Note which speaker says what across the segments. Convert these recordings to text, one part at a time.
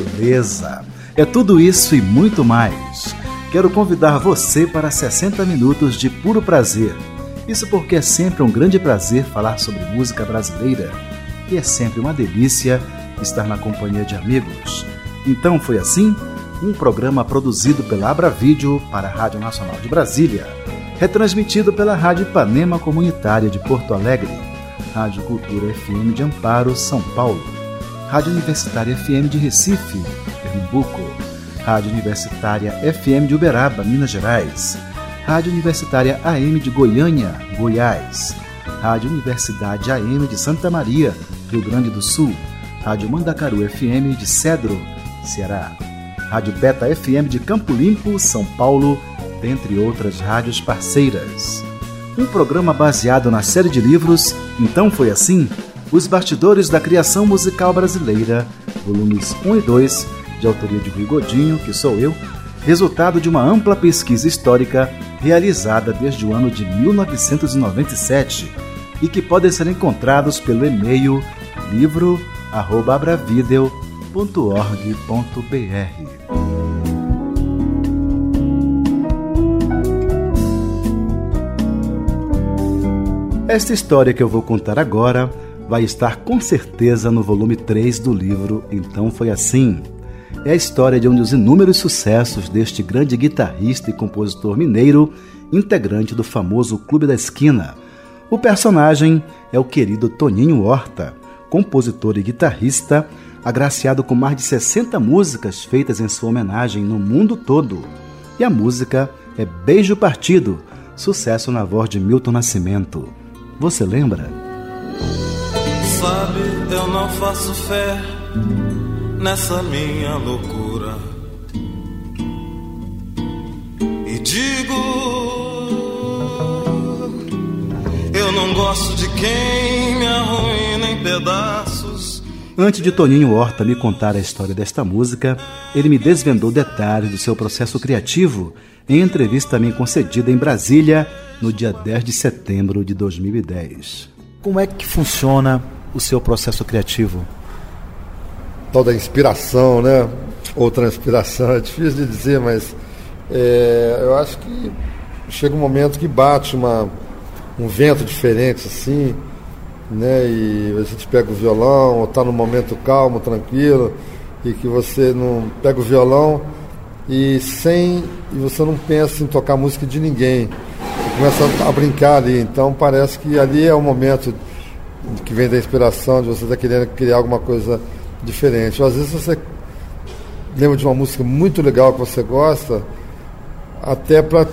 Speaker 1: Beleza! É tudo isso e muito mais. Quero convidar você para 60 minutos de puro prazer. Isso porque é sempre um grande prazer falar sobre música brasileira e é sempre uma delícia estar na companhia de amigos. Então foi assim? Um programa produzido pela Abra Vídeo para a Rádio Nacional de Brasília, retransmitido pela Rádio Ipanema Comunitária de Porto Alegre, Rádio Cultura FM de Amparo, São Paulo, Rádio Universitária FM de Recife, Pernambuco, Rádio Universitária FM de Uberaba, Minas Gerais, Rádio Universitária AM de Goiânia, Goiás, Rádio Universidade AM de Santa Maria, Rio Grande do Sul, Rádio Mandacaru FM de Cedro, Ceará, Rádio Beta FM de Campo Limpo, São Paulo, dentre outras rádios parceiras. Um programa baseado na série de livros Então Foi Assim? Os Bastidores da Criação Musical Brasileira, volumes 1 e 2, de autoria de Rui Godinho, que sou eu, resultado de uma ampla pesquisa histórica realizada desde o ano de 1997 e que podem ser encontrados pelo e-mail livro@abravideo.com www.ecc.org.br. Esta história que eu vou contar agora vai estar com certeza no volume 3 do livro Então Foi Assim. É a história de um dos inúmeros sucessos deste grande guitarrista e compositor mineiro, integrante do famoso Clube da Esquina. O personagem é o querido Toninho Horta, compositor e guitarrista agraciado com mais de 60 músicas feitas em sua homenagem no mundo todo. E a música é Beijo Partido, sucesso na voz de Milton Nascimento. Você lembra?
Speaker 2: Sabe, eu não faço fé nessa minha loucura. E digo, eu não gosto de quem me arruína em pedaços
Speaker 1: Antes de Toninho Horta me contar a história desta música, ele me desvendou detalhes do seu processo criativo em entrevista a mim concedida em Brasília no dia 10 de setembro de 2010. Como é que funciona o seu processo criativo?
Speaker 3: Toda inspiração, né? Ou transpiração, é difícil de dizer, mas é, eu acho que chega um momento que bate uma, um vento diferente assim né? E a gente pega o violão, ou está num momento calmo, tranquilo, e que você não pega o violão e sem e você não pensa em tocar música de ninguém. Você começa a brincar ali, então parece que ali é o momento que vem da inspiração, de você estar tá querendo criar alguma coisa diferente. Às vezes você lembra de uma música muito legal que você gosta, até para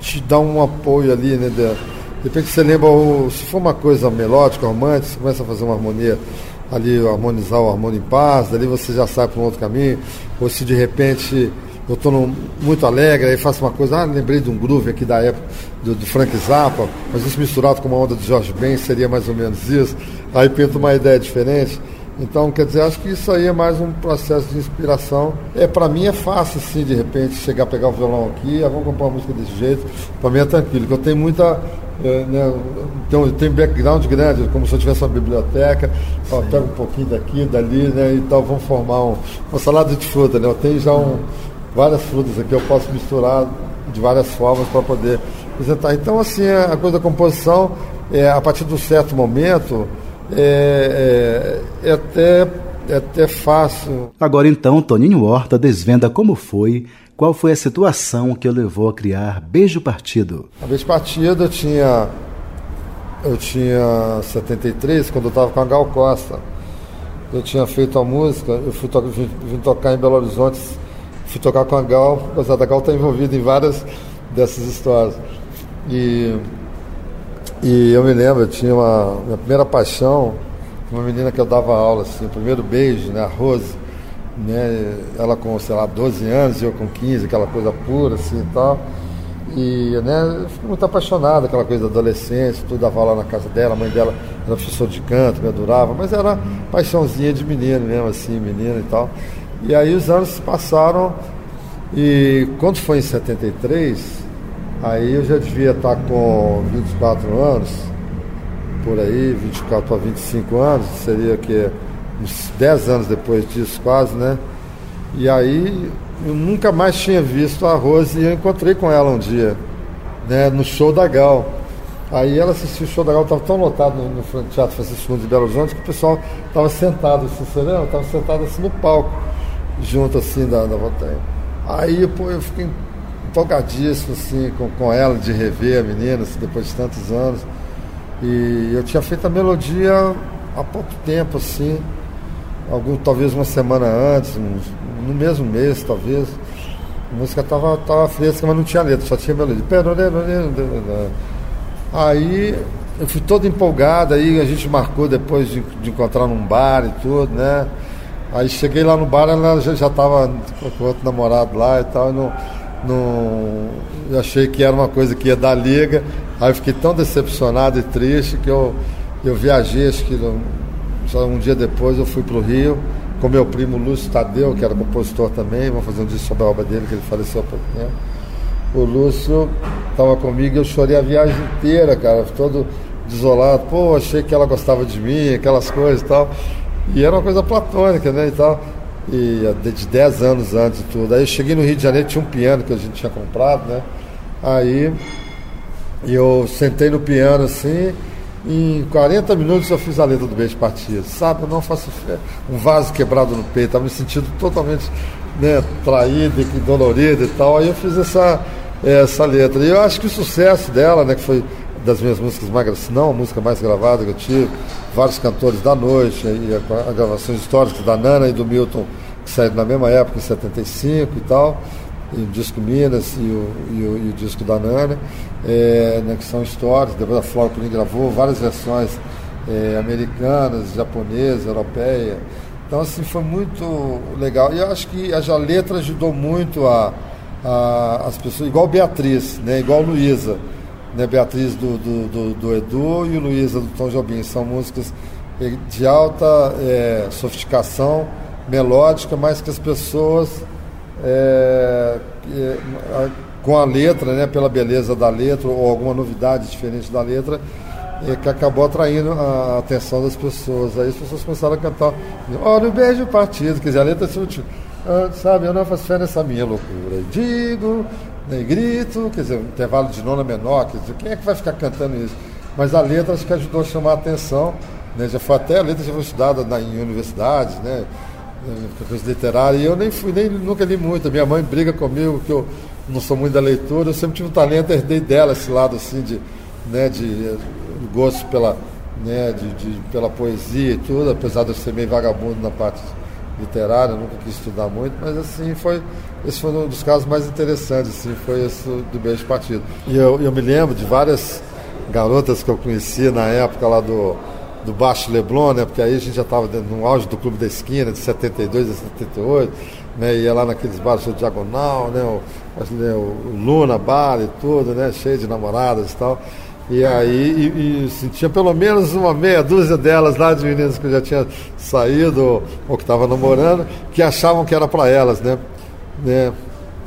Speaker 3: te dar um apoio ali, né? De repente você lembra, se for uma coisa melódica, romântica, você começa a fazer uma harmonia ali, harmonizar o harmônio em paz, dali você já sai para um outro caminho. Ou se de repente eu estou muito alegre, aí faço uma coisa, ah, lembrei de um groove aqui da época do, do Frank Zappa, mas isso misturado com uma onda do Jorge Ben seria mais ou menos isso. Aí pinto uma ideia diferente. Então, quer dizer, acho que isso aí é mais um processo de inspiração. É, para mim é fácil, assim, de repente, chegar pegar o violão aqui, ah, vamos comprar uma música desse jeito. Para mim é tranquilo, porque eu tenho muita é, né, um background grande, como se eu tivesse uma biblioteca, ó, pega um pouquinho daqui, dali, né, e tal, vamos formar um, uma salada de fruta, né? Eu tenho já um, várias frutas aqui, eu posso misturar de várias formas para poder apresentar. Então, assim, a coisa da composição, é, a partir de um certo momento, é, é, é até, é até fácil.
Speaker 1: Agora então, Toninho Horta desvenda como foi qual foi a situação que o levou a criar Beijo Partido?
Speaker 3: A Beijo Partido eu tinha eu tinha 73 quando eu estava com a Gal Costa. Eu tinha feito a música, eu fui to vim, vim, tocar em Belo Horizonte, fui tocar com a Gal, da Gal estar tá envolvida em várias dessas histórias. E, e eu me lembro, eu tinha uma minha primeira paixão, uma menina que eu dava aula, assim, o primeiro beijo, né, a Rose né? Ela com, sei lá, 12 anos eu com 15, aquela coisa pura assim e tal. E né, eu fiquei muito apaixonado, aquela coisa da adolescência, tudo dava lá na casa dela, a mãe dela era professor de canto, me adorava, mas era paixãozinha de menino mesmo, assim, menina e tal. E aí os anos se passaram e quando foi em 73, aí eu já devia estar com 24 anos, por aí, 24 a 25 anos, seria que uns 10 anos depois disso quase, né? E aí eu nunca mais tinha visto a Rose e eu encontrei com ela um dia, né, no show da Gal. Aí ela assistiu o show da Gal, estava tão lotado no, no Teatro Francisco de Belo Horizonte que o pessoal estava sentado assim, você? Estava sentado assim no palco, junto assim da, da montanha. Aí pô, eu fiquei empolgadíssimo assim, com, com ela, de rever a menina assim, depois de tantos anos. E eu tinha feito a melodia há pouco tempo, assim, algum, talvez uma semana antes, no mesmo mês, talvez. A música estava tava fresca, mas não tinha letra, só tinha melodia. Aí eu fui todo empolgado, aí a gente marcou depois de, de encontrar num bar e tudo, né? Aí cheguei lá no bar, ela já estava com outro namorado lá e tal, e não, não, achei que era uma coisa que ia dar liga. Aí fiquei tão decepcionado e triste que eu, eu viajei, acho que só um dia depois eu fui para o Rio com meu primo Lúcio Tadeu, que era compositor também, vamos fazer um disco sobre a obra dele, que ele faleceu há pouco tempo. O Lúcio estava comigo e eu chorei a viagem inteira, cara, todo desolado. Pô, achei que ela gostava de mim, aquelas coisas e tal. E era uma coisa platônica, né, e tal. E de 10 anos antes e tudo. Aí eu cheguei no Rio de Janeiro, tinha um piano que a gente tinha comprado, né? Aí eu sentei no piano assim, em 40 minutos eu fiz a letra do beijo partido. Sabe, eu não faço fé. Um vaso quebrado no peito, estava me sentindo totalmente né, traído e dolorido e tal. Aí eu fiz essa, essa letra. E eu acho que o sucesso dela, né, que foi das minhas músicas mais se não a música mais gravada que eu tive, vários cantores da noite, e a, a gravações históricas da Nana e do Milton, que saíram na mesma época, em 75 e tal e o disco Minas e o, e o, e o disco da Nana, é, né, que são histórias. Depois a Flora Purim gravou várias versões é, americanas, japonesas, europeias. Então, assim, foi muito legal. E eu acho que a letra ajudou muito a, a, as pessoas, igual Beatriz, né, igual Luísa. Né, Beatriz do, do, do, do Edu e o Luísa do Tom Jobim. São músicas de alta é, sofisticação melódica, mas que as pessoas é, é, com a letra, né, pela beleza da letra ou alguma novidade diferente da letra, é, que acabou atraindo a atenção das pessoas. Aí as pessoas começaram a cantar, olha o beijo partido, quer dizer, a letra assim, sabe, eu não faço fé nessa minha loucura. Digo, né, grito, quer dizer, intervalo de nona menor, quer dizer, quem é que vai ficar cantando isso? Mas a letra acho que ajudou a chamar a atenção, né, já foi até a letra já foi estudada na, em universidades, né? coisa literária, e eu nem fui, nem nunca li muito. Minha mãe briga comigo que eu não sou muito da leitura, eu sempre tive um talento, herdei dela esse lado assim de, né, de gosto pela, né, de, de, pela poesia e tudo, apesar de eu ser meio vagabundo na parte literária, nunca quis estudar muito, mas assim foi, esse foi um dos casos mais interessantes, assim, foi esse do beijo partido. E eu, eu me lembro de várias garotas que eu conheci na época lá do do Baixo Leblon, né? Porque aí a gente já estava no auge do Clube da Esquina, de 72 a 78, né? Ia lá naqueles bares do Diagonal, né? O, né? o Luna Bar e tudo, né? Cheio de namoradas e tal. E aí, e, e assim, tinha pelo menos uma meia dúzia delas lá de meninas que já tinha saído ou, que estavam namorando, que achavam que era para elas, né? né?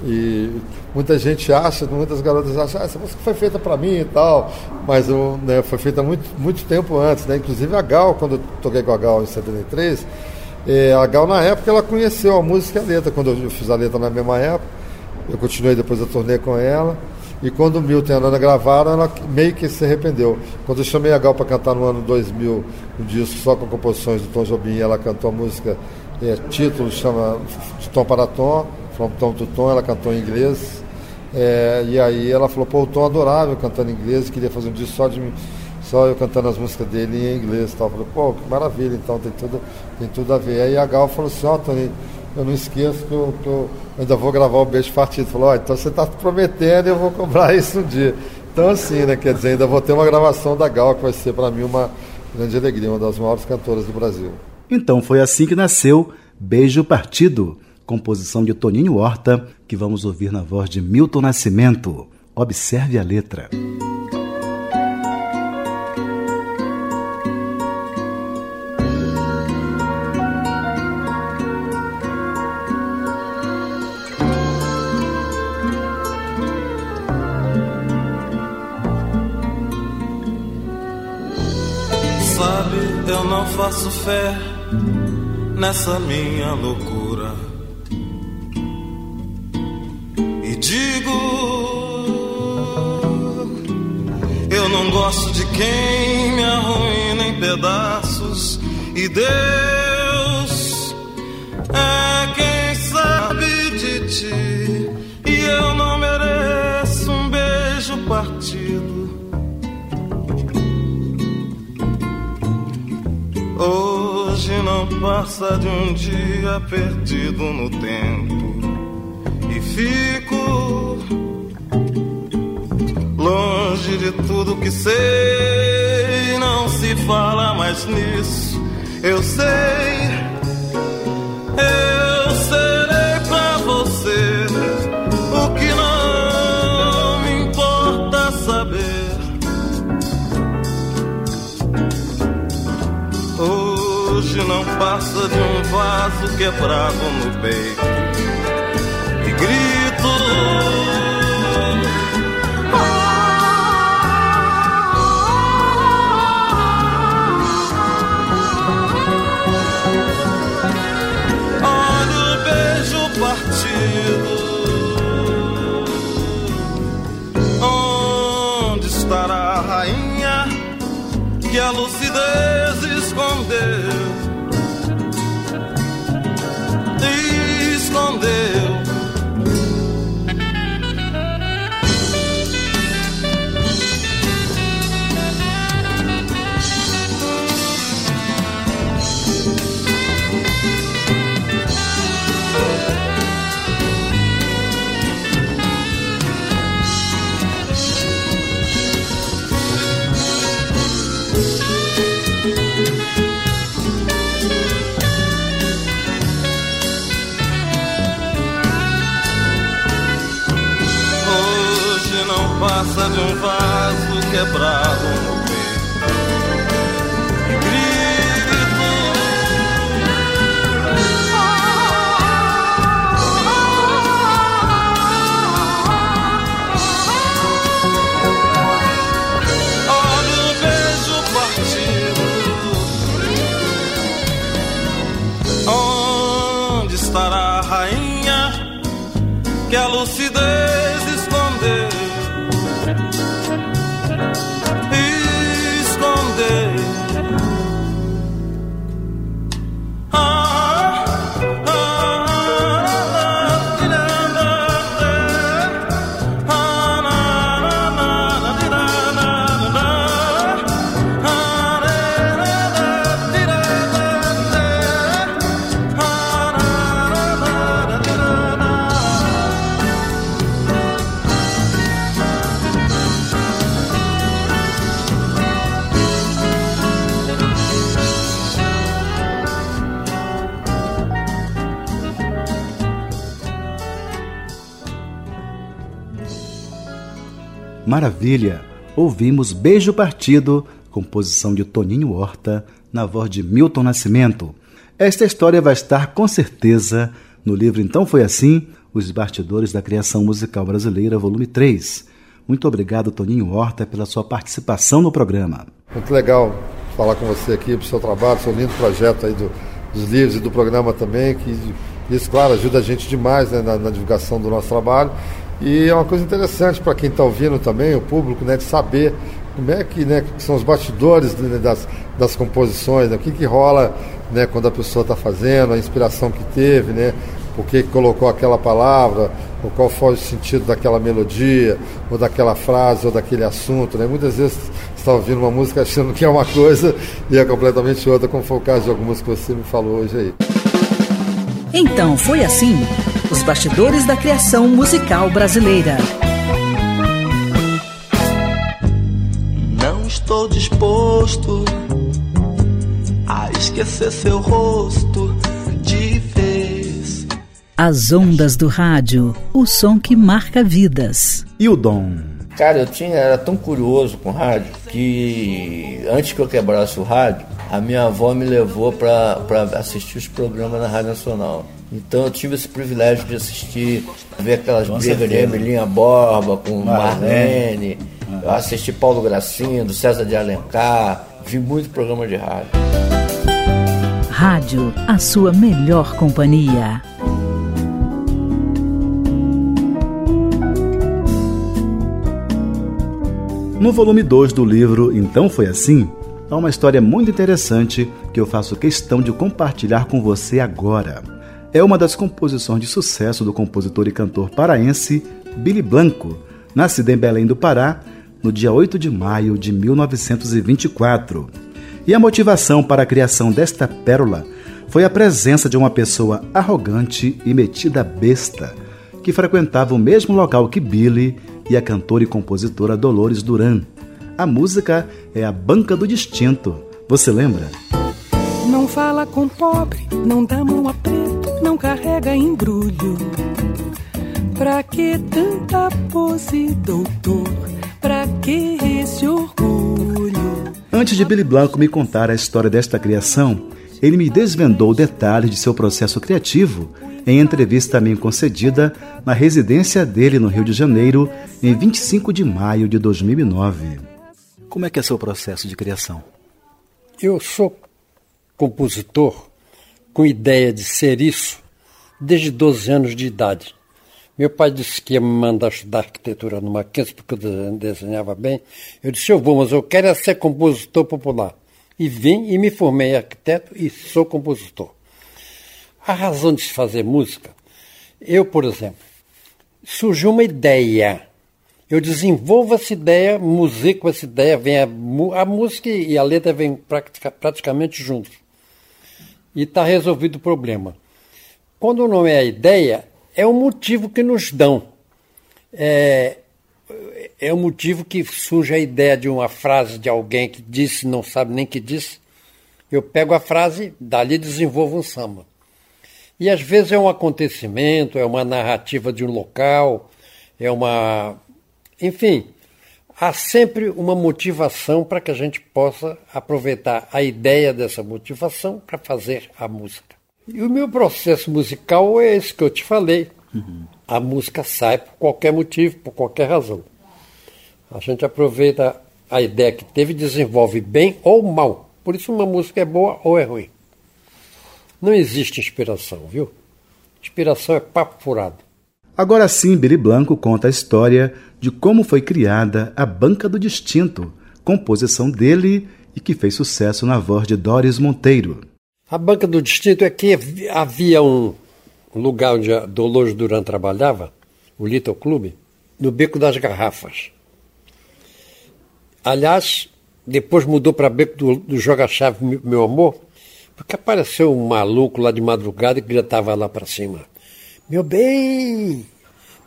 Speaker 3: E muita gente acha, muitas garotas acham, ah, essa música foi feita para mim e tal, mas né, foi feita muito, muito tempo antes, né? Inclusive a Gal, quando eu toquei com a Gal em 73, é, a Gal na época ela conheceu a música e a letra, quando eu fiz a letra na mesma época, eu continuei depois a turnê com ela, e quando o Milton e a Nana gravaram, ela meio que se arrependeu. Quando eu chamei a Gal para cantar no ano 2000, um disco só com composições do Tom Jobim, ela cantou a música, é, título chama De Tom para Tom, From Tom to Tom, ela cantou em inglês. É, e aí ela falou, pô, o Tom adorável cantando em inglês, queria fazer um disco só de só eu cantando as músicas dele em inglês. Tal. Eu falei, pô, que maravilha, então tem tudo, tem tudo a ver. Aí a Gal falou assim, ó, oh, Tony, eu não esqueço que eu, que eu ainda vou gravar o Beijo Partido. Falou, oh, então você está prometendo e eu vou cobrar isso um dia. Então assim, né, quer dizer, ainda vou ter uma gravação da Gal, que vai ser para mim uma grande alegria, uma das maiores cantoras do Brasil.
Speaker 1: Então foi assim que nasceu Beijo Partido, composição de Toninho Horta, que vamos ouvir na voz de Milton Nascimento. Observe a letra.
Speaker 2: Sabe, não faço fé nessa minha loucura. E digo, eu não gosto de quem me arruína em pedaços. E Deus é quem sabe de ti. Passa de um dia perdido no tempo e fico longe de tudo que sei. Não se fala mais nisso. Eu sei, eu um vaso quebrado no peito de um vaso quebrado
Speaker 1: Maravilha! Ouvimos Beijo Partido, composição de Toninho Horta, na voz de Milton Nascimento. Esta história vai estar com certeza no livro Então Foi Assim, Os Bastidores da Criação Musical Brasileira, volume 3. Muito obrigado, Toninho Horta, pela sua participação no programa.
Speaker 3: Muito legal falar com você aqui pro seu trabalho, seu lindo projeto aí do, dos livros e do programa também, que isso, claro, ajuda a gente demais né, na, na divulgação do nosso trabalho. E é uma coisa interessante para quem está ouvindo também, o público, né, de saber como é que, né, que são os bastidores né, das, das composições, né, o que, que rola né, quando a pessoa está fazendo, a inspiração que teve, né, por que colocou aquela palavra, ou qual foi o sentido daquela melodia, ou daquela frase, ou daquele assunto. Né? Muitas vezes você está ouvindo uma música achando que é uma coisa e é completamente outra, como foi o caso de algumas que você me falou hoje aí.
Speaker 4: Então foi assim: os bastidores da criação musical brasileira.
Speaker 5: Não estou disposto a esquecer seu rosto. Difícil
Speaker 4: As ondas do rádio, o som que marca vidas.
Speaker 1: E o dom?
Speaker 5: Cara, eu tinha, era tão curioso com rádio que antes que eu quebrasse o rádio, a minha avó me levou para assistir os programas na Rádio Nacional. Então eu tive esse privilégio de assistir, ver aquelas brigas de Emelinha Borba com Marlene, eu assisti Paulo Gracindo, César de Alencar, vi muito programa de rádio.
Speaker 4: Rádio, a sua melhor companhia.
Speaker 1: No volume 2 do livro Então Foi Assim, há uma história muito interessante que eu faço questão de compartilhar com você agora. É uma das composições de sucesso do compositor e cantor paraense Billy Blanco, nascido em Belém do Pará no dia 8 de maio de 1924. E a motivação para a criação desta pérola foi a presença de uma pessoa arrogante e metida besta, que frequentava o mesmo local que Billy e a cantora e compositora Dolores Duran. A música é a Banca do Distinto. Você lembra?
Speaker 6: Não fala com pobre, não dá mão a preto, não carrega embrulho. Pra que tanta pose, doutor? Pra que esse orgulho?
Speaker 1: Antes de Billy Blanco me contar a história desta criação, ele me desvendou detalhes de seu processo criativo em entrevista a mim concedida na residência dele no Rio de Janeiro em 25 de maio de 2009. Como é que é seu processo de criação?
Speaker 7: Eu sou compositor com ideia de ser isso desde 12 anos de idade. Meu pai disse que ia me mandar estudar arquitetura no Mackenzie porque eu desenhava bem. Eu disse, eu vou, mas eu quero é ser compositor popular. E vim e me formei arquiteto e sou compositor. A razão de se fazer música, eu, por exemplo, surgiu uma ideia. Eu desenvolvo essa ideia, musico essa ideia, vem a, a música e a letra vêm pratica, praticamente juntos. E está resolvido o problema. Quando não é a ideia, é o motivo que nos dão. É, é o motivo que surge a ideia de uma frase de alguém que disse, não sabe nem que disse. Eu pego a frase, dali desenvolvo um samba. E às vezes é um acontecimento, é uma narrativa de um local, é uma. Enfim, há sempre uma motivação para que a gente possa aproveitar a ideia dessa motivação para fazer a música. E o meu processo musical é esse que eu te falei. Uhum. A música sai por qualquer motivo, por qualquer razão. A gente aproveita a ideia que teve e desenvolve bem ou mal. Por isso uma música é boa ou é ruim. Não existe inspiração, viu? Inspiração é papo furado.
Speaker 1: Agora sim, Billy Blanco conta a história de como foi criada a Banca do Distinto, composição dele e que fez sucesso na voz de Doris Monteiro.
Speaker 7: A Banca do Distinto é que havia um lugar onde a Dolores Duran trabalhava, o Little Club, no Beco das Garrafas. Aliás, depois mudou para Beco do, do Joga-Chave Meu Amor, porque apareceu um maluco lá de madrugada que gritava lá para cima: Meu bem!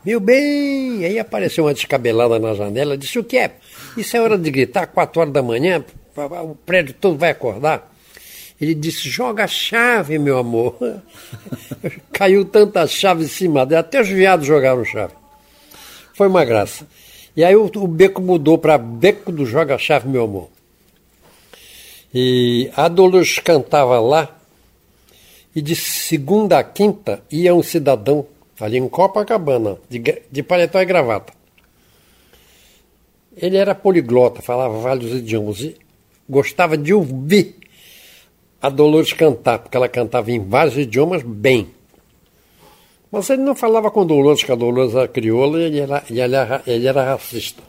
Speaker 7: Meu bem! Aí apareceu uma descabelada na janela disse: O que é? Isso é hora de gritar, quatro horas da manhã, o prédio todo vai acordar. Ele disse: Joga a chave, meu amor. Caiu tanta chave em cima dela, até os viados jogaram chave. Foi uma graça. E aí o, o beco mudou para Beco do Joga-Chave, meu amor. E a Dolores cantava lá, e de segunda a quinta ia um cidadão ali em Copacabana, de, de paletó e gravata. Ele era poliglota, falava vários idiomas e gostava de ouvir a Dolores cantar, porque ela cantava em vários idiomas bem. Mas ele não falava com Dolores, que a Dolores era crioula e ele era, ele era, ele era racista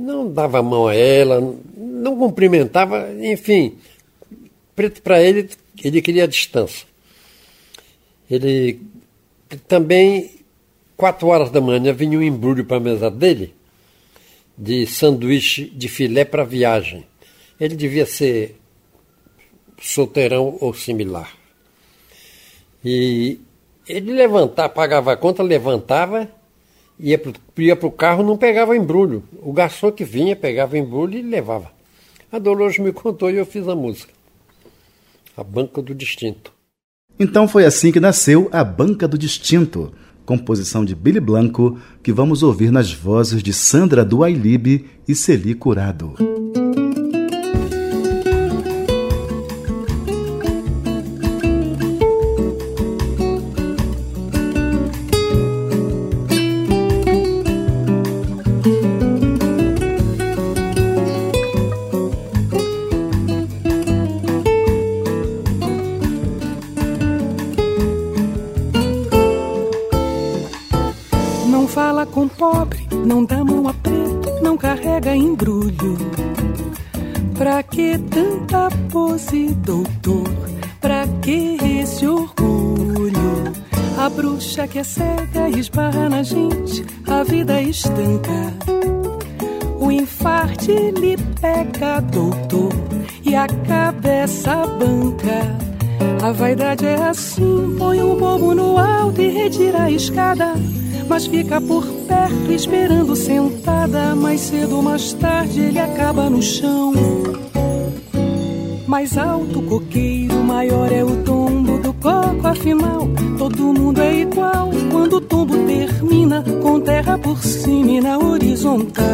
Speaker 7: não dava a mão a ela, não cumprimentava, enfim. Preto para ele, ele queria distância. Ele também, quatro horas da manhã, vinha um embrulho para a mesa dele de sanduíche de filé para viagem. Ele devia ser solteirão ou similar. E ele levantava, pagava a conta, levantava ia para o carro não pegava embrulho. O garçom que vinha pegava embrulho e levava. A Dolores me contou e eu fiz a música. A Banca do Distinto.
Speaker 1: Então foi assim que nasceu a Banca do Distinto, composição de Billy Blanco, que vamos ouvir nas vozes de Sandra do e Celi Curado.
Speaker 6: Fica por perto esperando sentada. Mais cedo ou mais tarde ele acaba no chão. Mais alto coqueiro, maior é o tombo do coco, afinal todo mundo é igual quando o tombo termina com terra por cima e na horizontal.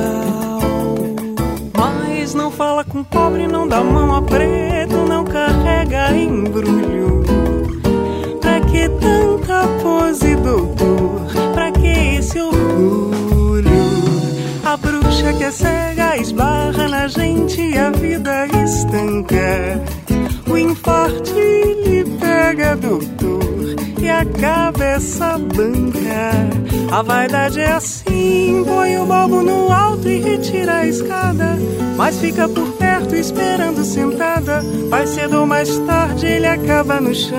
Speaker 6: Mas não fala com pobre, não dá mão a preto, O infarto lhe pega, doutor e a cabeça banca. A vaidade é assim, põe o bobo no alto e retira a escada. Mas fica por perto esperando sentada. Mais cedo ou mais tarde ele acaba no chão.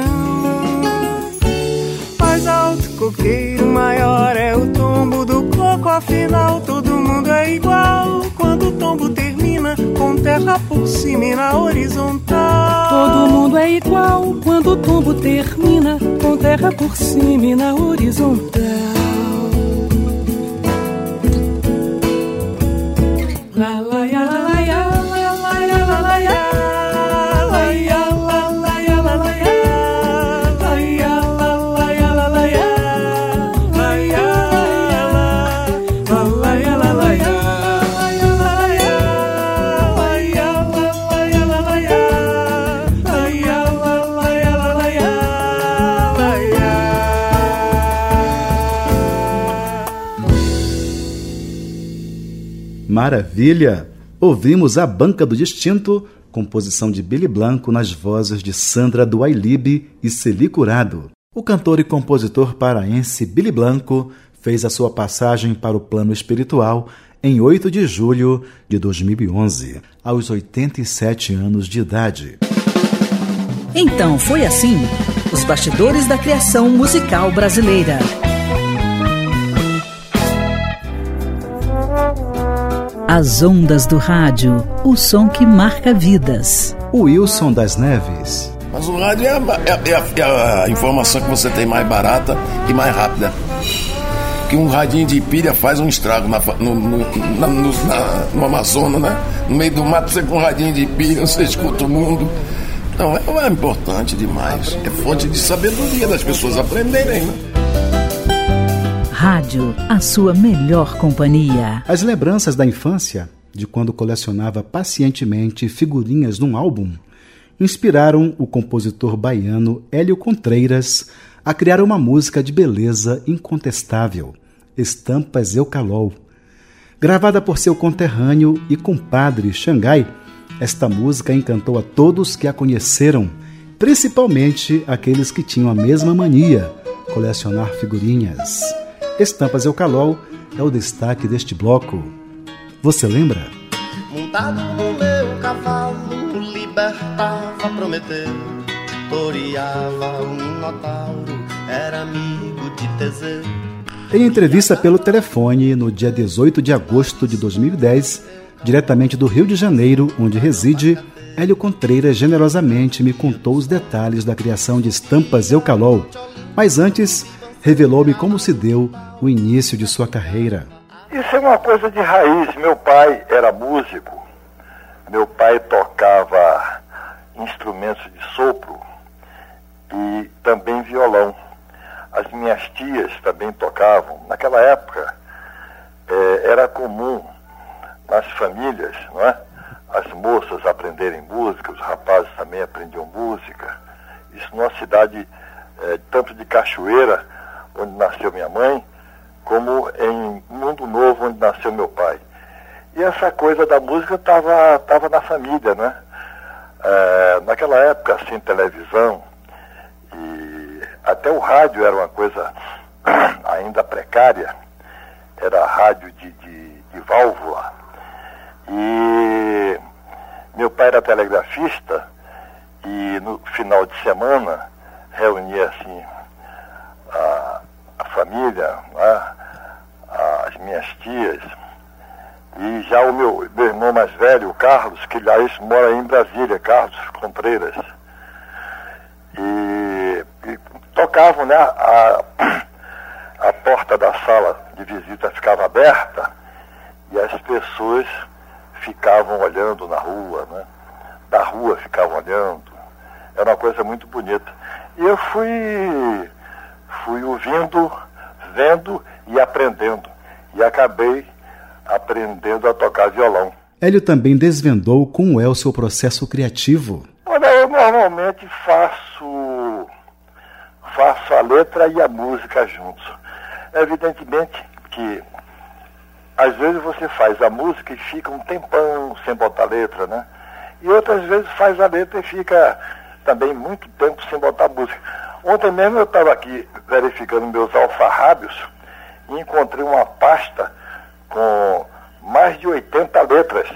Speaker 6: Mais alto, coqueiro maior é o tombo do coco. Afinal, todo mundo é igual quando o tombo termina com terra por cima e na horizontal. Todo mundo é igual quando o tombo termina com terra por cima e na horizontal.
Speaker 1: Maravilha! Ouvimos A Banca do Distinto, composição de Billy Blanco nas vozes de Sandra do Ailib e Celi Curado. O cantor e compositor paraense Billy Blanco fez a sua passagem para o plano espiritual em 8 de julho de 2011, aos 87 anos de idade.
Speaker 4: Então foi assim: os bastidores da criação musical brasileira. As ondas do rádio, o som que marca vidas.
Speaker 1: O Wilson das Neves.
Speaker 8: Mas o rádio é a, é, é, é a, informação que você tem mais barata e mais rápida. Que um radinho de pilha faz um estrago na, no, no, na, no, na, no Amazonas, né? No meio do mato, você com um radinho de pilha, você escuta o mundo. Não, é, é importante demais. É fonte de sabedoria das pessoas aprenderem, né?
Speaker 4: Rádio, a sua melhor companhia.
Speaker 1: As lembranças da infância, de quando colecionava pacientemente figurinhas num álbum, inspiraram o compositor baiano Hélio Contreiras a criar uma música de beleza incontestável, Estampas Eucalol. Gravada por seu conterrâneo e compadre Xangai, esta música encantou a todos que a conheceram, principalmente aqueles que tinham a mesma mania, colecionar figurinhas. Estampas Eucalol é o destaque deste bloco. Você lembra?
Speaker 9: Montado no meu cavalo, libertava Prometeu, toreava o Minotauro, era amigo de Teseu.
Speaker 1: Em entrevista pelo telefone no dia 18 de agosto de 2010, diretamente do Rio de Janeiro, onde reside, Hélio Contreira generosamente me contou os detalhes da criação de estampas Eucalol. Mas antes, revelou-me como se deu o início de sua carreira.
Speaker 10: Isso é uma coisa de raiz. Meu pai era músico. Meu pai tocava instrumentos de sopro e também violão. As minhas tias também tocavam. Naquela época eh, era comum nas famílias, não é? As moças aprenderem música, os rapazes também aprendiam música. Isso numa cidade eh, tanto de cachoeira onde nasceu minha mãe, como em Mundo Novo, onde nasceu meu pai. E essa coisa da música estava tava na família, né? É, naquela época, sem televisão, e até o rádio era uma coisa ainda precária, era rádio de, de, de válvula. E meu pai era telegrafista e no final de semana reunia assim a família, né, as minhas tias, e já o meu, meu irmão mais velho, o Carlos, que aliás mora em Brasília, Carlos Contreiras. E, e tocavam, né? A, a porta da sala de visita ficava aberta e as pessoas ficavam olhando na rua, né? Da rua ficavam olhando. Era uma coisa muito bonita. E eu fui, fui ouvindo, vendo e aprendendo. E acabei aprendendo a tocar violão.
Speaker 1: Hélio também desvendou como é o seu processo criativo.
Speaker 10: Olha, eu normalmente faço, faço a letra e a música juntos. Evidentemente que às vezes você faz a música e fica um tempão sem botar letra, né? E outras vezes faz a letra e fica também muito tempo sem botar música. Ontem mesmo eu estava aqui verificando meus alfarrábios e encontrei uma pasta com mais de 80 letras.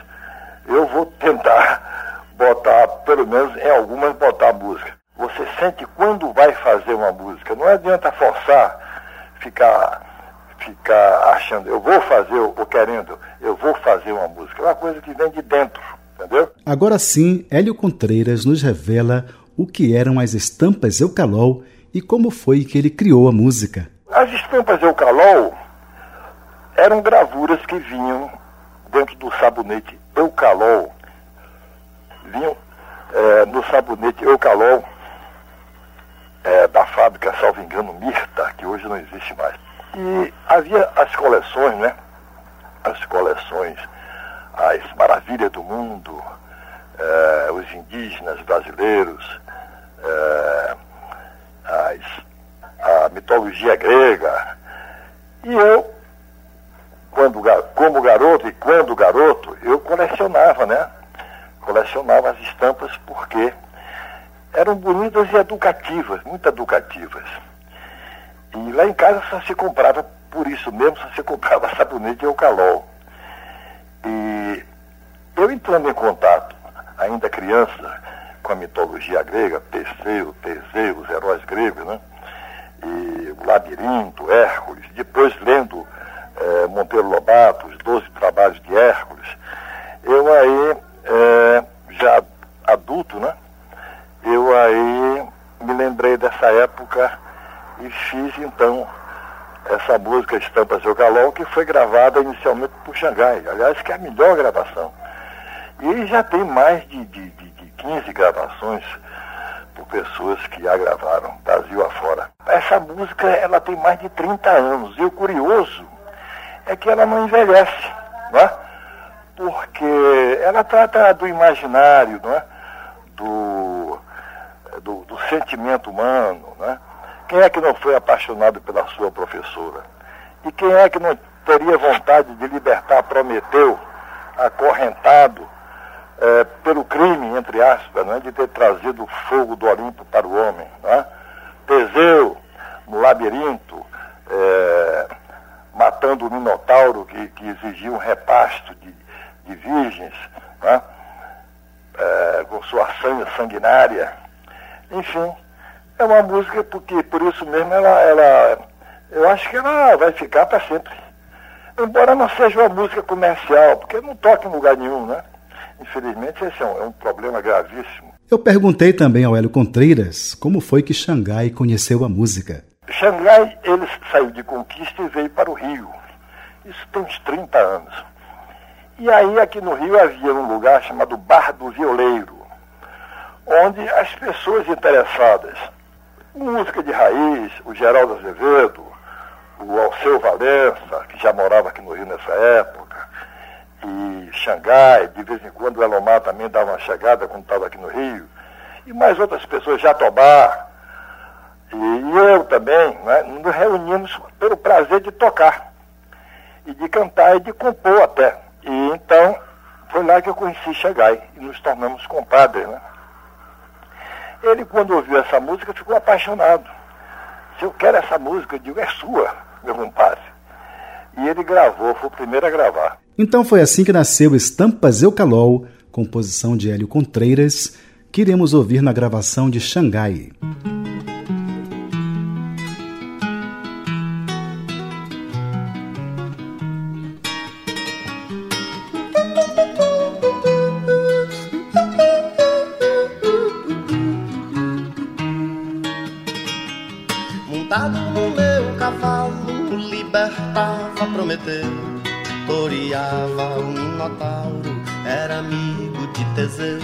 Speaker 10: Eu vou tentar botar, pelo menos em algumas, botar música. Você sente quando vai fazer uma música. Não adianta forçar, ficar, ficar achando, eu vou fazer, ou querendo, eu vou fazer uma música. É uma coisa que vem de dentro, entendeu?
Speaker 1: Agora sim, Hélio Contreiras nos revela o que eram as estampas Eucalol e como foi que ele criou a música.
Speaker 10: As estampas Eucalol eram gravuras que vinham dentro do sabonete Eucalol. Vinham é, no sabonete Eucalol é, da fábrica, salvo engano, Mirta, que hoje não existe mais. E havia as coleções, né? As coleções, as maravilhas do mundo, é, os indígenas brasileiros, é, as, a mitologia grega. E eu quando, como garoto e quando garoto, eu colecionava, né? Colecionava as estampas porque eram bonitas e educativas, muito educativas. E lá em casa só se comprava, por isso mesmo, só se comprava sabonete e eucalol. E eu entrando em contato, ainda criança, com a mitologia grega, Perseu, Teseu, os heróis gregos, né? E o labirinto, Hércules, depois lendo é, Monteiro Lobato, os 12 trabalhos de Hércules, eu aí, é, já adulto, né? Eu aí me lembrei dessa época e fiz então essa música Estampas do Galão, que foi gravada inicialmente por Xangai, aliás, que é a melhor gravação. E já tem mais de, de, de 15 gravações por pessoas que a gravaram, Brasil afora. Essa música, ela tem mais de 30 anos. E o curioso é que ela não envelhece, não é? Porque ela trata do imaginário, não é? Do, do, do sentimento humano, não é? Quem é que não foi apaixonado pela sua professora? E quem é que não teria vontade de libertar Prometeu, acorrentado é, pelo crime, entre aspas, não é? de ter trazido o fogo do Olimpo para o homem? Não é? Teseu, no labirinto, é, matando o Minotauro, que, que exigia um repasto de, de virgens, né? é, com sua sangue sanguinária. Enfim, é uma música porque, por isso mesmo, ela, ela eu acho que ela vai ficar para sempre. Embora não seja uma música comercial, porque não toca em lugar nenhum, né? Infelizmente, esse é um, é um problema gravíssimo.
Speaker 1: Eu perguntei também ao Hélio Contreiras como foi que Xangai conheceu a música.
Speaker 10: Xangai, ele saiu de conquista e veio para o Rio. Isso tem uns 30 anos. E aí, aqui no Rio, havia um lugar chamado Bar do Violeiro, onde as pessoas interessadas música de raiz, o Geraldo Azevedo, o Alceu Valença, que já morava aqui no Rio nessa época, e Xangai, de vez em quando o Elomar também dava uma chegada quando estava aqui no Rio, e mais outras pessoas, Jatobá, e, e eu também, né, nos reunimos pelo prazer de tocar, e de cantar e de compor até. E então foi lá que eu conheci Xangai e nos tornamos compadres, né? Ele, quando ouviu essa música, ficou apaixonado. Se eu quero essa música, eu digo, é sua, meu compadre. E ele gravou, foi o primeiro a gravar.
Speaker 1: Então foi assim que nasceu Estampas Eucalol, composição de Hélio Contreiras, que iremos ouvir na gravação de Xangai.
Speaker 9: Toreava o Minotauro, era amigo de Teseu.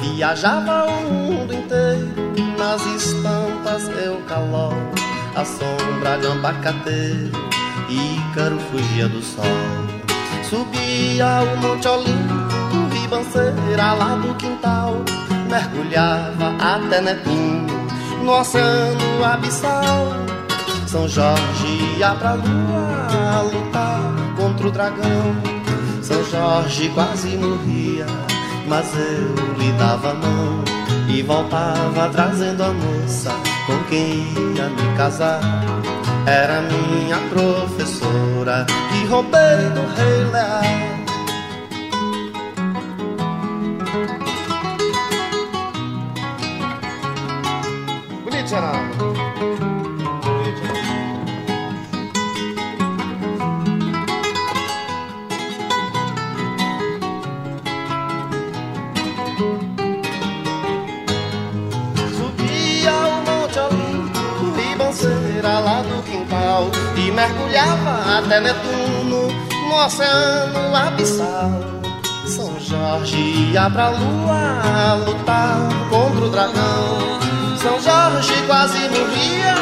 Speaker 9: Viajava o mundo inteiro nas estampas Eucalol, a sombra de abacateiro, Ícaro fugia do sol. Subia o Monte Olimpo, ribanceira lá do quintal, mergulhava até Netuno, no oceano abissal. São Jorge ia pra lua lutar o dragão. São Jorge quase morria, mas eu lhe dava a mão e voltava trazendo a moça com quem ia me casar. Era minha professora que roubei do rei leal. Pra lua lutar contra o dragão. São Jorge quase morria,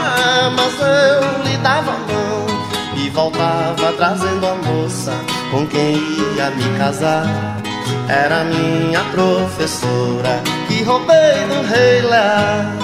Speaker 9: mas eu lhe dava a mão e voltava trazendo a moça com quem ia me casar. Era minha professora que roubei do rei Lear.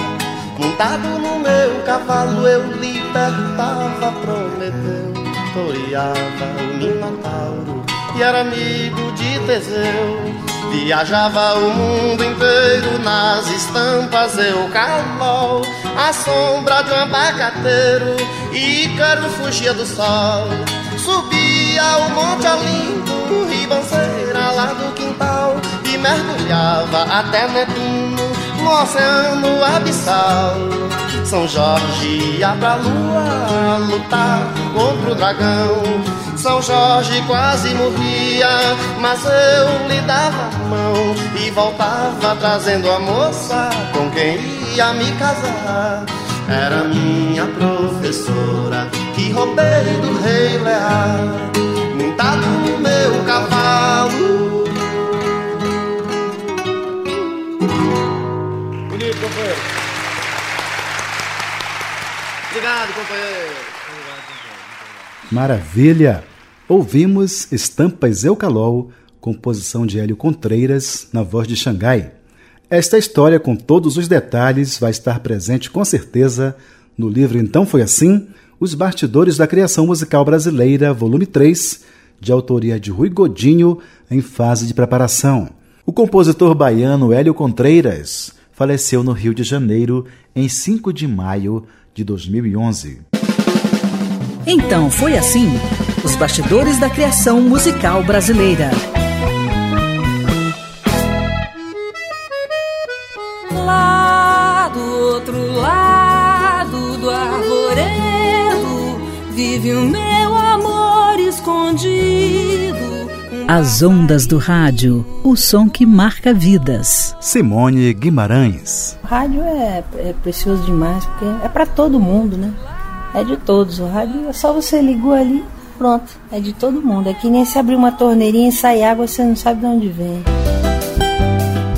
Speaker 9: Montado no meu cavalo eu libertava Prometeu, toreava o Minotauro e era amigo de Teseu. Viajava o mundo inteiro nas estampas eucalol, a sombra de um abacateiro, Ícaro fugia do sol. Subia o Monte Olimpo, ribanceira lá do quintal, e mergulhava até Netuno no oceano abissal. São Jorge ia pra lua lutar contra o dragão. São Jorge quase morria, mas eu lhe dava a mão e voltava trazendo a moça com quem ia me casar. Era minha professora que roubei do rei Lear, montado no meu cavalo
Speaker 3: companheiro. Obrigado, companheiro.
Speaker 1: Maravilha! Ouvimos Estampas Eucalol, composição de Hélio Contreiras, na voz de Xangai. Esta história, com todos os detalhes, vai estar presente com certeza no livro Então Foi Assim, Os Bastidores da Criação Musical Brasileira, volume 3, de autoria de Rui Godinho, em fase de preparação. O compositor baiano Hélio Contreiras faleceu no Rio de Janeiro em 5 de maio de 2011.
Speaker 4: Então foi assim: os bastidores da criação musical brasileira.
Speaker 6: Lá do outro lado do arvoredo vive o meu amor escondido
Speaker 4: as ondas do rádio, o som que marca vidas.
Speaker 1: Simone Guimarães.
Speaker 11: O rádio é, é precioso demais, porque é para todo mundo, né? É de todos. O rádio é só você ligou ali, pronto. É de todo mundo. É que nem se abrir uma torneirinha e sair água, você não sabe de onde vem.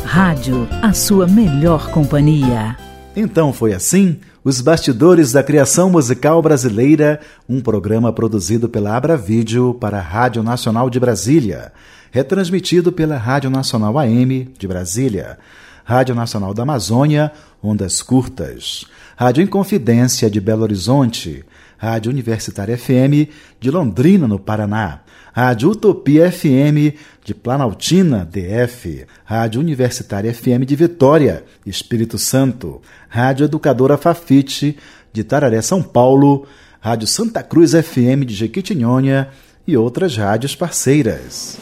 Speaker 4: Rádio, a sua melhor companhia.
Speaker 1: Então foi assim Os Bastidores da Criação Musical Brasileira, um programa produzido pela Abra Vídeo para a Rádio Nacional de Brasília, retransmitido pela Rádio Nacional AM de Brasília, Rádio Nacional da Amazônia, Ondas Curtas, Rádio Inconfidência de Belo Horizonte, Rádio Universitária FM de Londrina, no Paraná, Rádio Utopia FM de Planaltina, DF, Rádio Universitária FM de Vitória, Espírito Santo, Rádio Educadora Fafite de Tararé, São Paulo, Rádio Santa Cruz FM de Jequitinhonha e outras rádios parceiras.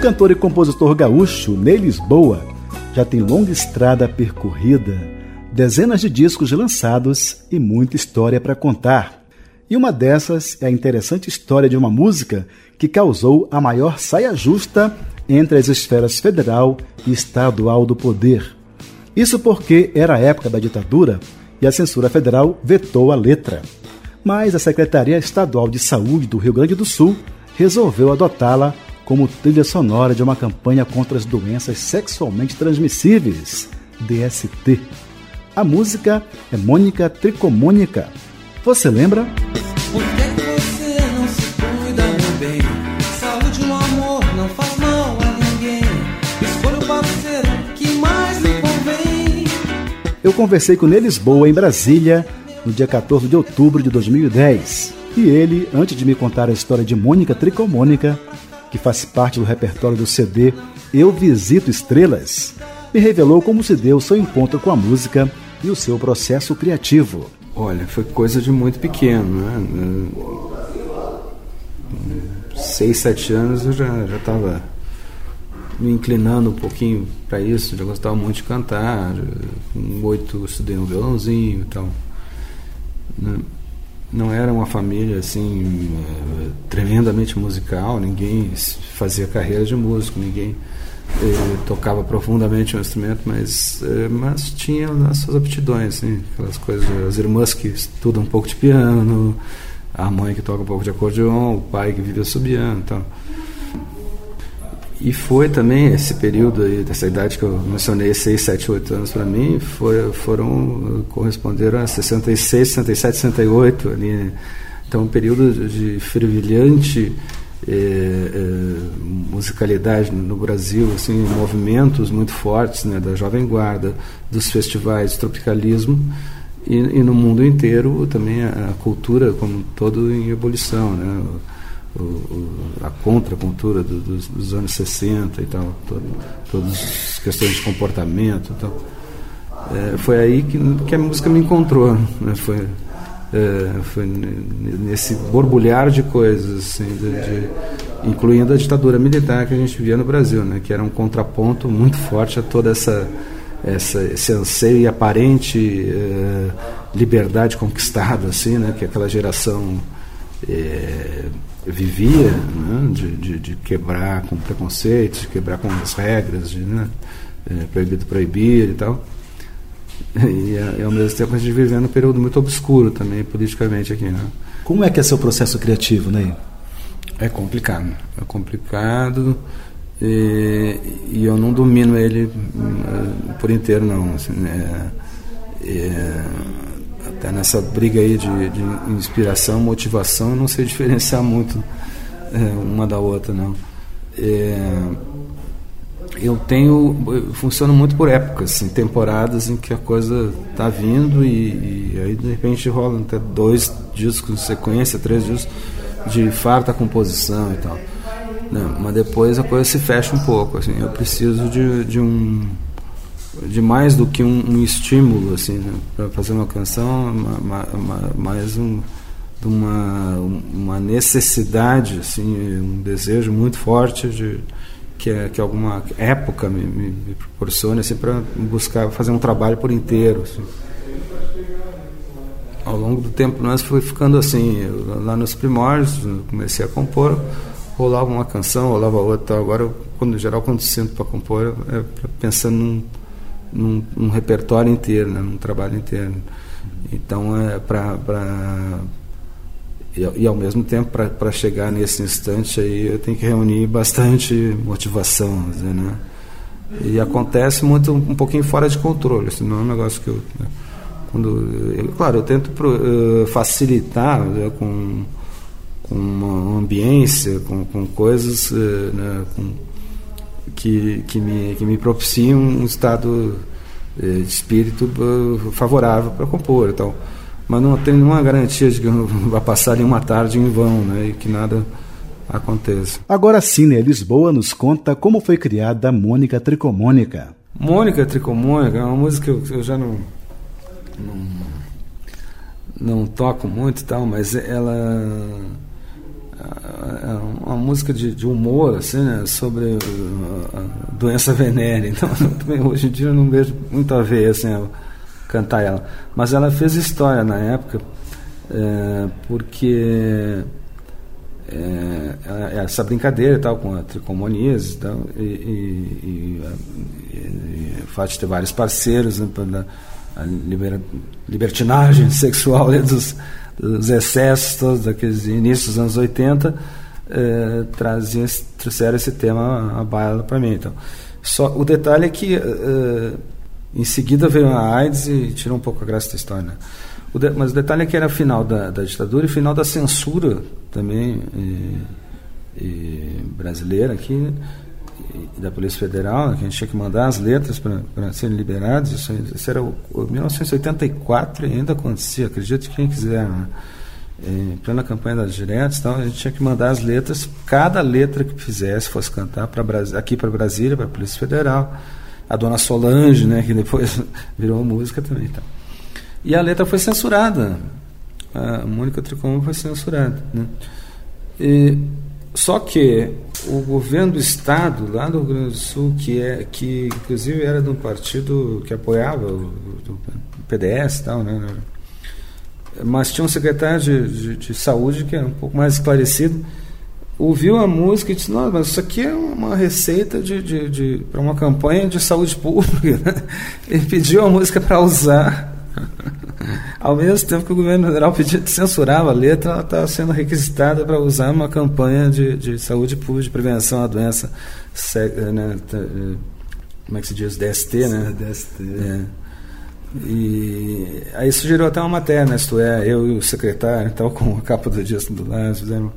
Speaker 1: Cantor e compositor gaúcho Ney Lisboa já tem longa estrada percorrida dezenas de discos lançados e muita história para contar. E uma dessas é a interessante história de uma música que causou a maior saia justa entre as esferas federal e estadual do poder. Isso porque era a época da ditadura e a censura federal vetou a letra. Mas a Secretaria Estadual de Saúde do Rio Grande do Sul resolveu adotá-la como trilha sonora de uma campanha contra as doenças sexualmente transmissíveis, DST. A música é Mônica Tricomônica. Você lembra?
Speaker 12: Por que você não se cuida, meu bem? Saúde no amor não faz mal a ninguém. Escolha o parceiro que mais lhe convém.
Speaker 1: Eu conversei com Ney Lisboa, em Brasília, no dia 14 de outubro de 2010. E ele, antes de me contar a história de Mônica Tricomônica, que faz parte do repertório do CD Eu Visito Estrelas, me revelou como se deu seu encontro com a música e o seu processo criativo.
Speaker 13: Olha, foi coisa de muito pequeno, né? Seis, sete anos eu já estava me inclinando um pouquinho para isso, já gostava muito de cantar. Com oito estudei um violãozinho e tal. Né? Não era uma família assim tremendamente musical, ninguém fazia carreira de músico, ninguém ele tocava profundamente o instrumento, mas, eh, mas tinha as suas aptidões, assim, aquelas coisas, as irmãs que estudam um pouco de piano, a mãe que toca um pouco de acordeon, o pai que vive assobiando e tal. E foi também esse período aí, dessa idade que eu mencionei, 6, 7, 8 anos para mim, foi, foram, corresponderam a 66, 67, 68 ali. Então, um período de fervilhante é, é, musicalidade no Brasil, assim, movimentos muito fortes né, da Jovem Guarda, dos festivais tropicalismo e, e no mundo inteiro também a, a, cultura como todo em ebulição, né, o, o, a contracultura do, dos, dos, anos 60 e tal, todo, todas as questões de comportamento e tal. É, foi aí que, que a música me encontrou, né, foi é, foi nesse borbulhar de coisas, assim, de, de, incluindo a ditadura militar que a gente via no Brasil, né, que era um contraponto muito forte a toda essa, essa esse anseio e aparente é, liberdade conquistada, assim, né, que aquela geração é, vivia, né, de, de, de, quebrar com preconceitos, de quebrar com as regras, de né, é, proibido proibir e tal. E, e, ao mesmo tempo a gente vivendo um período muito obscuro também politicamente aqui, né?
Speaker 1: Como é que é seu processo criativo, né?
Speaker 13: É complicado, é complicado e, e eu não domino ele uh, por inteiro não, assim, é, é, até nessa briga aí de, de, inspiração, motivação, eu não sei diferenciar muito é, uma da outra não. É, eu tenho funciona muito por épocas assim, temporadas em que a coisa está vindo e, e, aí de repente rola até dois discos em sequência três discos de farta composição e tal Não, mas depois a coisa se fecha um pouco assim eu preciso de, de um de mais do que um, um estímulo assim né, para fazer uma canção mais um uma uma necessidade assim um desejo muito forte de que, é, que alguma época me, me, me proporcione assim, para buscar fazer um trabalho por inteiro. Assim. Ao longo do tempo, nós foi ficando assim, eu, lá nos primórdios, comecei a compor, rolava uma canção, rolava outra. Agora, quando, em geral, quando sinto para compor, é pensando num, num, num, repertório inteiro, né, num trabalho inteiro. Então, é para e, e ao mesmo tempo, para chegar nesse instante aí, eu tenho que reunir bastante motivação, dizer, né? E acontece muito um pouquinho fora de controle, assim, não é um negócio que eu. Né? Quando, eu, claro, eu tento pro, uh, facilitar né, com, com uma ambiência, com, com coisas uh, né, com, que, que, me, que me propiciam um estado uh, de espírito favorável para compor. Então, mas não tem nenhuma garantia de que eu vá passar nenhuma tarde em vão né, e que nada aconteça.
Speaker 1: Agora né, Lisboa nos conta como foi criada a Mônica Tricomônica.
Speaker 13: Mônica Tricomônica é uma música que eu, eu já não, não, não toco muito tal, mas ela uma música de, de humor assim, né, sobre a doença venérea. Então, também, hoje em dia eu não vejo muito a ver assim, cantar ela. Mas ela fez história na época, é, porque é, essa brincadeira tal, com a tricomonias tal, e, e, e, e, o fato de ter vários parceiros né, a liber, libertinagem sexual dos, dos, excessos daqueles inícios dos anos 80 é, trazia, trouxeram esse tema à baila para mim. Então, só, o detalhe é que é, em seguida veio a AIDS e tirou um pouco a graça da história. Né? O de, mas o detalhe é que era final da, da ditadura e final da censura também e, e brasileira aqui e da Polícia Federal, que a gente tinha que mandar as letras para serem liberados. Isso, isso era o, o 1984 e ainda acontecia, acredito que quem quiser. Né? Em plena campanha das diretas, então a gente tinha que mandar as letras, cada letra que fizesse, fosse cantar pra, aqui para Brasília, para a Polícia Federal a dona Solange, né, que depois virou música também. Então. E a letra foi censurada. A Mônica Tricom foi censurada. Né? E, só que o governo do estado, lá do Rio Grande do Sul, que, é, que inclusive era de um partido que apoiava o, o PDS tal, né? mas tinha um secretário de, de, de saúde que era um pouco mais esclarecido, ouviu a música e disse, nossa, mas isso aqui é uma receita de, de, de para uma campanha de saúde pública. Né? Ele pediu a música para usar. Ao mesmo tempo que o governo federal pedia, censurava a letra, ela está sendo requisitada para usar uma campanha de, de saúde pública, de prevenção à doença, né, eh, como é que se diz? DST, né?
Speaker 1: DST.
Speaker 13: É. E aí isso gerou até uma matéria, né? Isto é, eu e o secretário, tal, com a capa do disco do lado, fizemos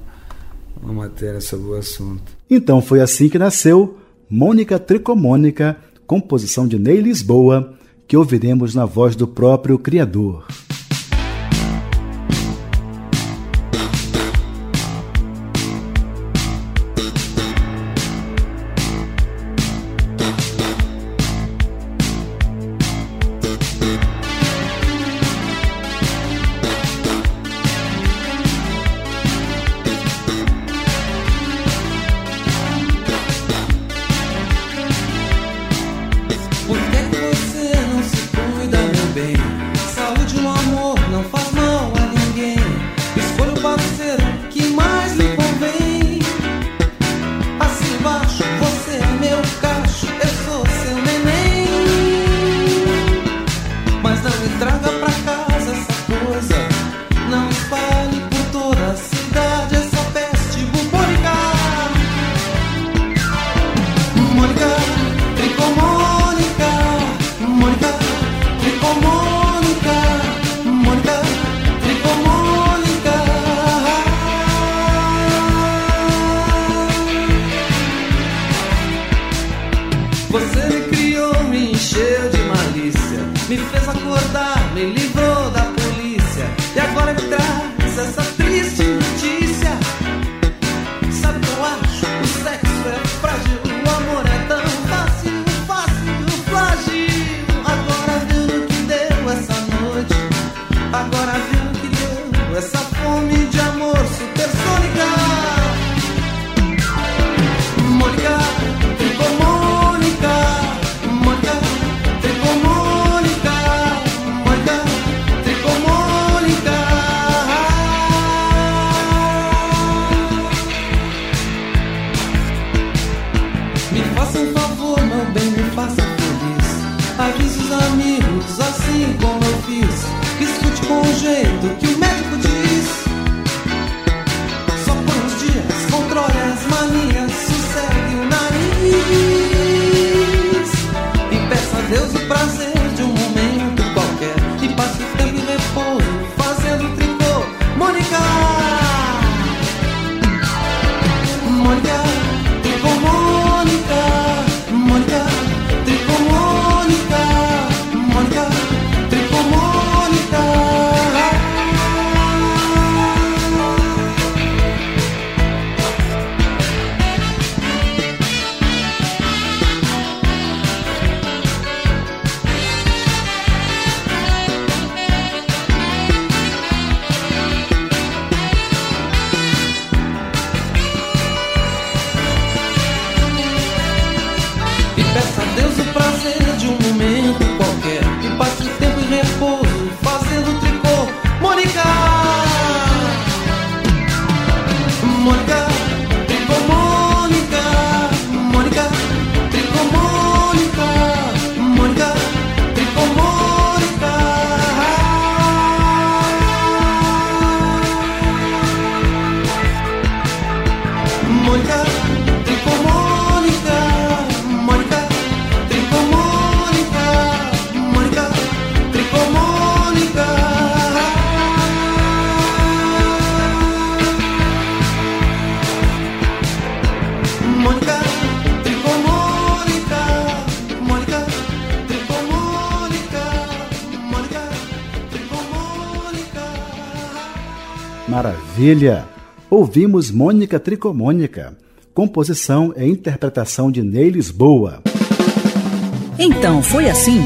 Speaker 13: uma matéria sobre o assunto.
Speaker 1: Então foi assim que nasceu Mônica Tricomônica, composição de Ney Lisboa, que ouviremos na voz do próprio criador. Maravilha! Ouvimos Mônica Tricomônica, composição e interpretação de Ney Lisboa.
Speaker 4: Então foi assim: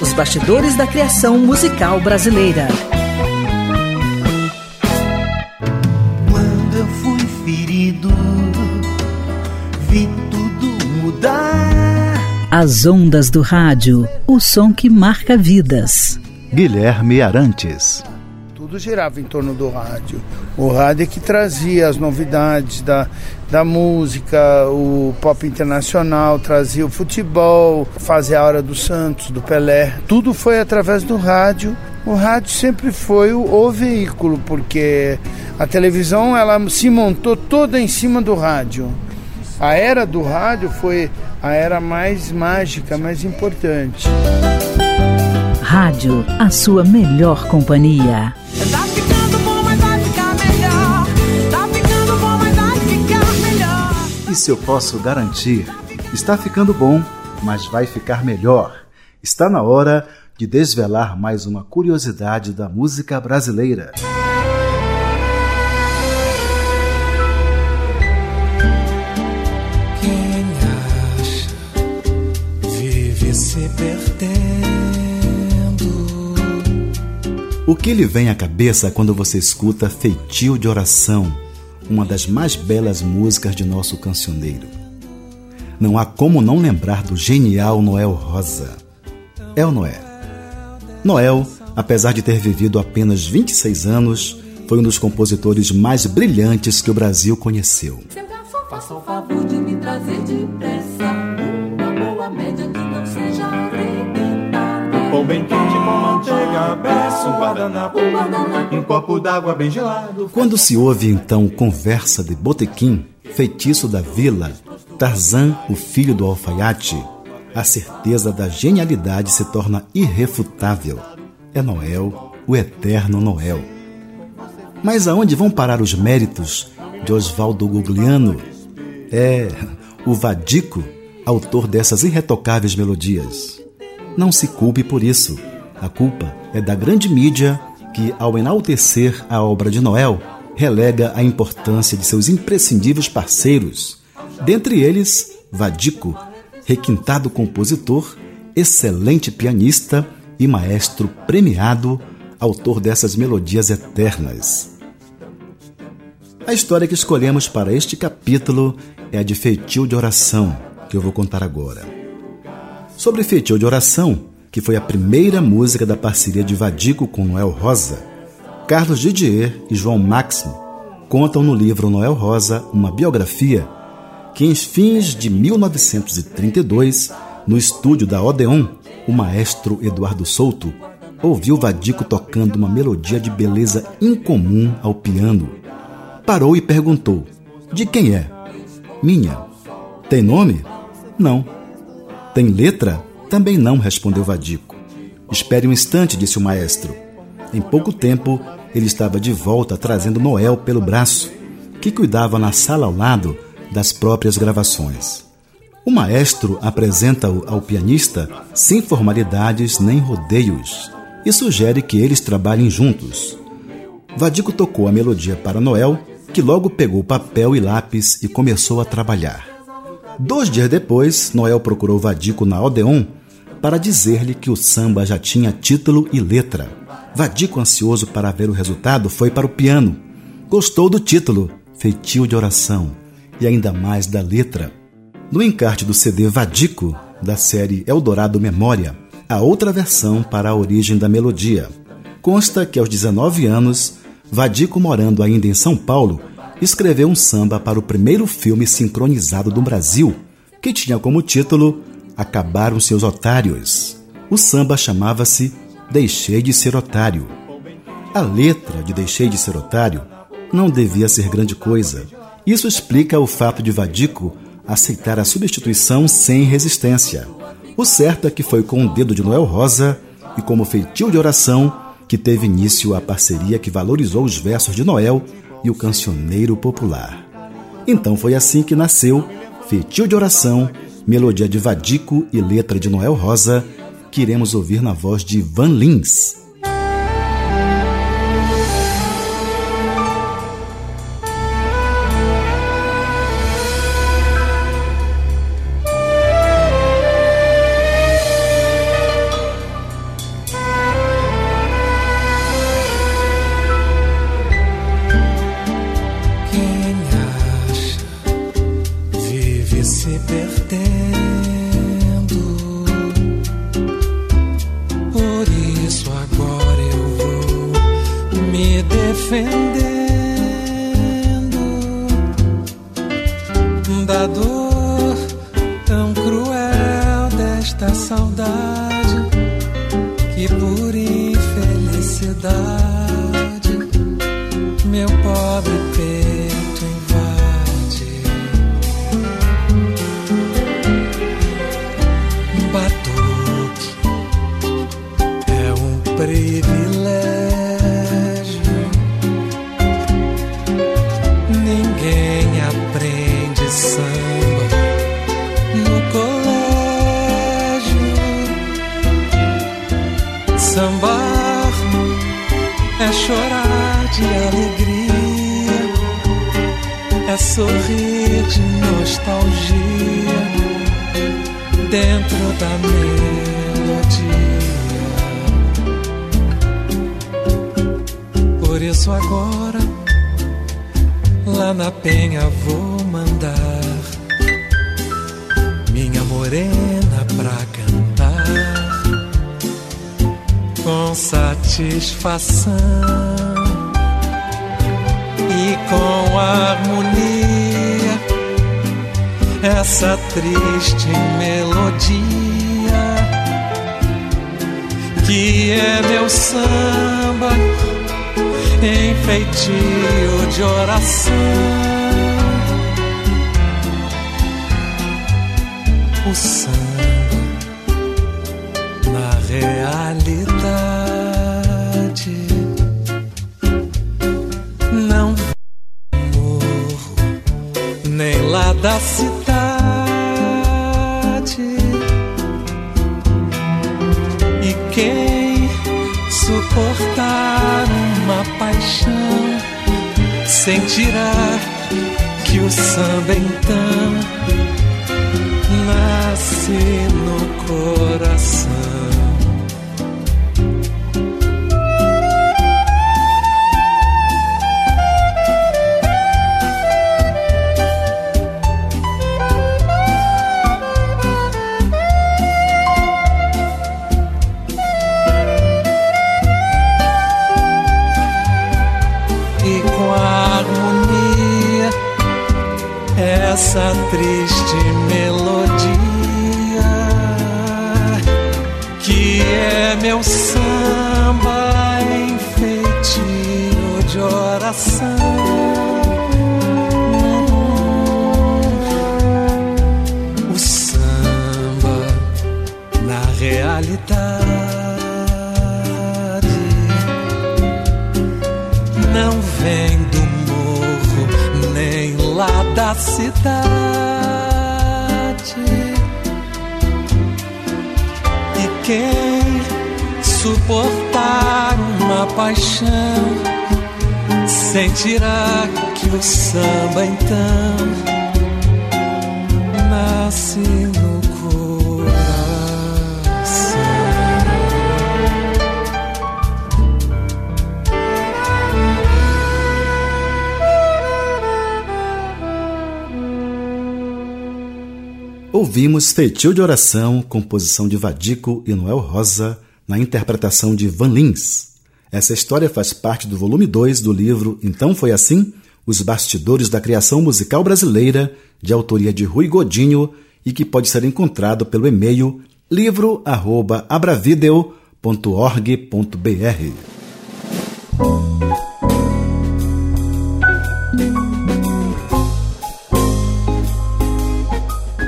Speaker 4: os bastidores da criação musical brasileira.
Speaker 12: Quando eu fui ferido, vi tudo mudar.
Speaker 4: As ondas do rádio, o som que marca vidas.
Speaker 1: Guilherme Arantes
Speaker 14: tudo girava em torno do rádio. O rádio é que trazia as novidades da, da música, o pop internacional, trazia o futebol, fazia a hora do Santos, do Pelé. Tudo foi através do rádio. O rádio sempre foi o, o veículo, porque a televisão ela se montou toda em cima do rádio. A era do rádio foi a era mais mágica, mais importante.
Speaker 4: Rádio, a sua melhor companhia.
Speaker 12: Tá ficando bom, mas vai ficar melhor. Tá ficando bom, mas vai ficar melhor.
Speaker 1: Isso eu posso garantir. Está ficando bom, mas vai ficar melhor. Está na hora de desvelar mais uma curiosidade da música brasileira.
Speaker 12: Quem
Speaker 1: O que lhe vem à cabeça quando você escuta Feitio de Oração, uma das mais belas músicas de nosso cancioneiro? Não há como não lembrar do genial Noel Rosa. É ou não é? Noel, apesar de ter vivido apenas 26 anos, foi um dos compositores mais brilhantes que o Brasil conheceu.
Speaker 12: Faça o favor de me trazer depressa uma boa média
Speaker 15: Pão bem quente com manteiga, beça, um guardanapo, um copo d'água bem gelado.
Speaker 1: Quando se ouve então conversa de botequim, feitiço da vila, Tarzan, o filho do alfaiate, a certeza da genialidade se torna irrefutável. É Noel, o eterno Noel. Mas aonde vão parar os méritos de Oswaldo Gugliano? É o Vadico, autor dessas irretocáveis melodias. Não se culpe por isso. A culpa é da grande mídia que, ao enaltecer a obra de Noel, relega a importância de seus imprescindíveis parceiros, dentre eles Vadico, requintado compositor, excelente pianista e maestro premiado, autor dessas melodias eternas. A história que escolhemos para este capítulo é a de Feitio de Oração, que eu vou contar agora. Sobre Feitio de Oração, que foi a primeira música da parceria de Vadico com Noel Rosa, Carlos Didier e João Máximo contam no livro Noel Rosa uma biografia que, em fins de 1932, no estúdio da Odeon, o maestro Eduardo Souto ouviu Vadico tocando uma melodia de beleza incomum ao piano. Parou e perguntou: De quem é? Minha. Tem nome? Não. Tem letra? Também não, respondeu Vadico. Espere um instante, disse o maestro. Em pouco tempo, ele estava de volta trazendo Noel pelo braço, que cuidava na sala ao lado das próprias gravações. O maestro apresenta-o ao pianista sem formalidades nem rodeios e sugere que eles trabalhem juntos. Vadico tocou a melodia para Noel, que logo pegou papel e lápis e começou a trabalhar. Dois dias depois, Noel procurou Vadico na Odeon para dizer-lhe que o samba já tinha título e letra. Vadico, ansioso para ver o resultado, foi para o piano. Gostou do título, Feitio de Oração, e ainda mais da letra. No encarte do CD Vadico, da série Eldorado Memória, há outra versão para a origem da melodia. Consta que aos 19 anos, Vadico, morando ainda em São Paulo, escreveu um samba para o primeiro filme sincronizado do Brasil, que tinha como título Acabaram Seus Otários. O samba chamava-se Deixei de Ser Otário. A letra de Deixei de Ser Otário não devia ser grande coisa. Isso explica o fato de Vadico aceitar a substituição sem resistência. O certo é que foi com o dedo de Noel Rosa e como feitio de oração que teve início a parceria que valorizou os versos de Noel e o cancioneiro popular. Então foi assim que nasceu Feitio de Oração, melodia de Vadico e letra de Noel Rosa, que iremos ouvir na voz de Van Lins.
Speaker 16: Triste melodia que é meu samba em de oração. O samba o
Speaker 1: Feitio de Oração, composição de Vadico e Noel Rosa, na interpretação de Van Lins. Essa história faz parte do volume 2 do livro Então Foi Assim? Os Bastidores da Criação Musical Brasileira, de autoria de Rui Godinho e que pode ser encontrado pelo e-mail livro@abravideo.org.br.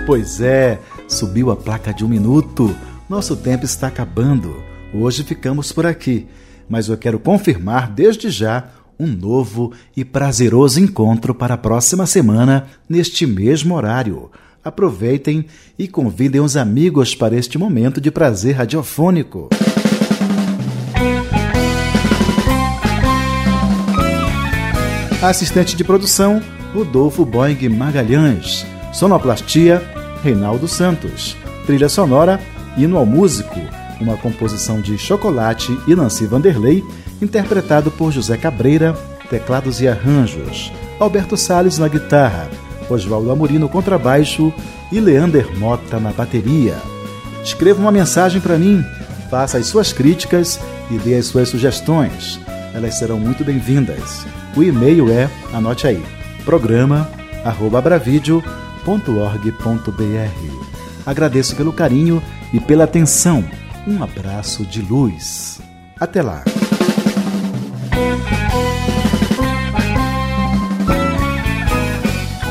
Speaker 1: Pois é, subiu a placa de um minuto. Nosso tempo está acabando. Hoje ficamos por aqui, mas eu quero confirmar desde já um novo e prazeroso encontro para a próxima semana, neste mesmo horário. Aproveitem e convidem os amigos para este momento de prazer radiofônico. Assistente de produção, Rodolfo Boing Magalhães. Sonoplastia, Reinaldo Santos. Trilha sonora, Hino ao Músico, uma composição de Chocolate e Nancy Vanderlei interpretado por José Cabreira, teclados e arranjos, Alberto Sales na guitarra, Oswaldo Amorim no contrabaixo e Leander Mota na bateria. Escreva uma mensagem para mim, faça as suas críticas e dê as suas sugestões. Elas serão muito bem-vindas. O e-mail é, anote aí, programa@abravideo.org.br. Agradeço pelo carinho e pela atenção. Um abraço de luz. Até lá.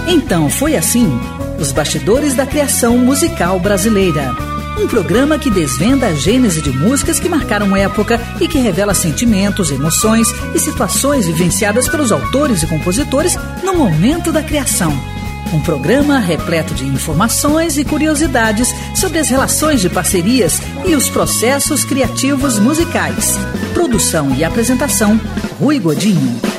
Speaker 4: Então foi assim: Os Bastidores da Criação Musical Brasileira. Um programa que desvenda a gênese de músicas que marcaram época e que revela sentimentos, emoções e situações vivenciadas pelos autores e compositores no momento da criação. Um programa repleto de informações e curiosidades sobre as relações de parcerias e os processos criativos musicais. Produção e apresentação: Rui Godinho.